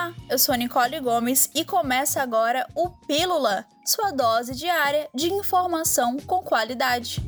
Olá, eu sou Nicole Gomes e começa agora o Pílula, sua dose diária de informação com qualidade.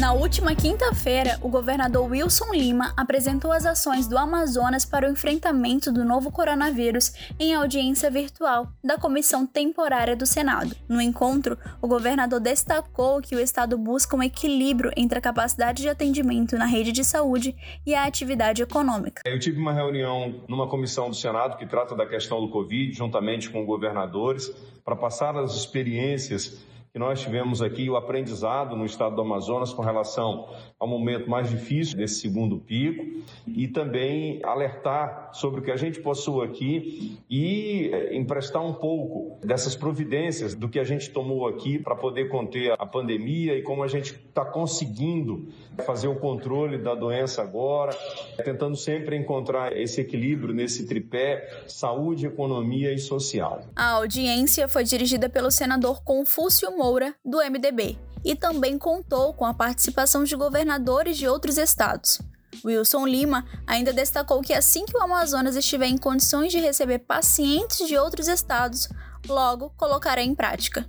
Na última quinta-feira, o governador Wilson Lima apresentou as ações do Amazonas para o enfrentamento do novo coronavírus em audiência virtual da Comissão Temporária do Senado. No encontro, o governador destacou que o estado busca um equilíbrio entre a capacidade de atendimento na rede de saúde e a atividade econômica. Eu tive uma reunião numa comissão do Senado que trata da questão do Covid, juntamente com governadores, para passar as experiências que nós tivemos aqui o aprendizado no estado do Amazonas com relação ao momento mais difícil desse segundo pico e também alertar sobre o que a gente possua aqui e eh, emprestar um pouco dessas providências do que a gente tomou aqui para poder conter a pandemia e como a gente está conseguindo fazer o controle da doença agora, tentando sempre encontrar esse equilíbrio nesse tripé saúde, economia e social. A audiência foi dirigida pelo senador Confúcio Moura, do MDB, e também contou com a participação de governadores de outros estados. Wilson Lima ainda destacou que assim que o Amazonas estiver em condições de receber pacientes de outros estados, logo colocará em prática.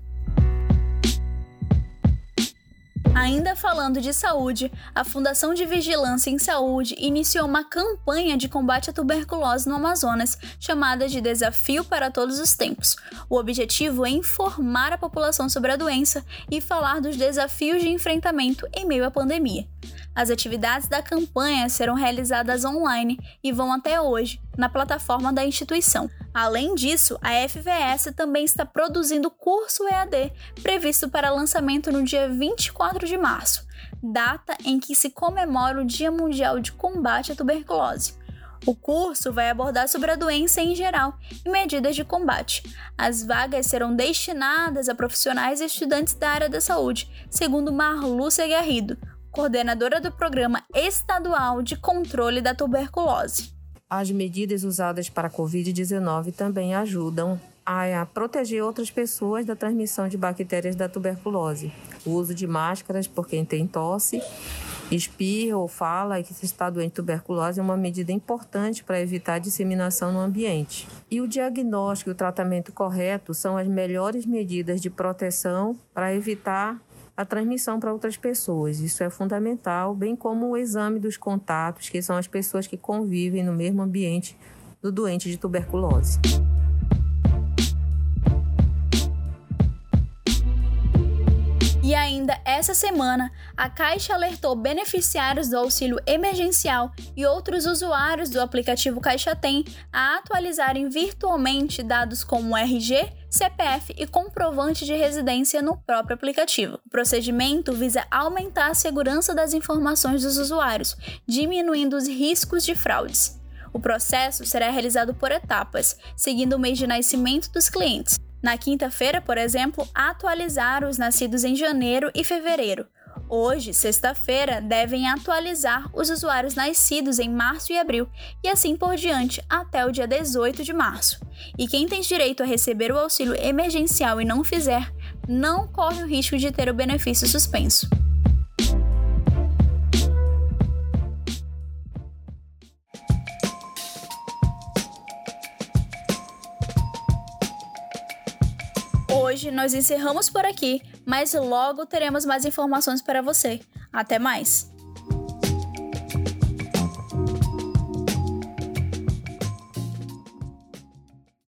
Ainda falando de saúde, a Fundação de Vigilância em Saúde iniciou uma campanha de combate à tuberculose no Amazonas, chamada de Desafio para Todos os Tempos. O objetivo é informar a população sobre a doença e falar dos desafios de enfrentamento em meio à pandemia. As atividades da campanha serão realizadas online e vão até hoje na plataforma da instituição. Além disso, a FVS também está produzindo curso EAD previsto para lançamento no dia 24 de março, data em que se comemora o Dia Mundial de Combate à Tuberculose. O curso vai abordar sobre a doença em geral e medidas de combate. As vagas serão destinadas a profissionais e estudantes da área da saúde, segundo Marlúcia Garrido, coordenadora do Programa Estadual de Controle da Tuberculose. As medidas usadas para a Covid-19 também ajudam a proteger outras pessoas da transmissão de bactérias da tuberculose. O uso de máscaras por quem tem tosse, espirra ou fala e que está doente de tuberculose é uma medida importante para evitar a disseminação no ambiente. E o diagnóstico e o tratamento correto são as melhores medidas de proteção para evitar a transmissão para outras pessoas. Isso é fundamental, bem como o exame dos contatos, que são as pessoas que convivem no mesmo ambiente do doente de tuberculose. E ainda essa semana, a Caixa alertou beneficiários do auxílio emergencial e outros usuários do aplicativo Caixa Tem a atualizarem virtualmente dados como RG, CPF e comprovante de residência no próprio aplicativo. O procedimento visa aumentar a segurança das informações dos usuários, diminuindo os riscos de fraudes. O processo será realizado por etapas, seguindo o mês de nascimento dos clientes. Na quinta-feira, por exemplo, atualizar os nascidos em janeiro e fevereiro. Hoje, sexta-feira, devem atualizar os usuários nascidos em março e abril, e assim por diante até o dia 18 de março. E quem tem direito a receber o auxílio emergencial e não fizer, não corre o risco de ter o benefício suspenso. Hoje nós encerramos por aqui, mas logo teremos mais informações para você. Até mais!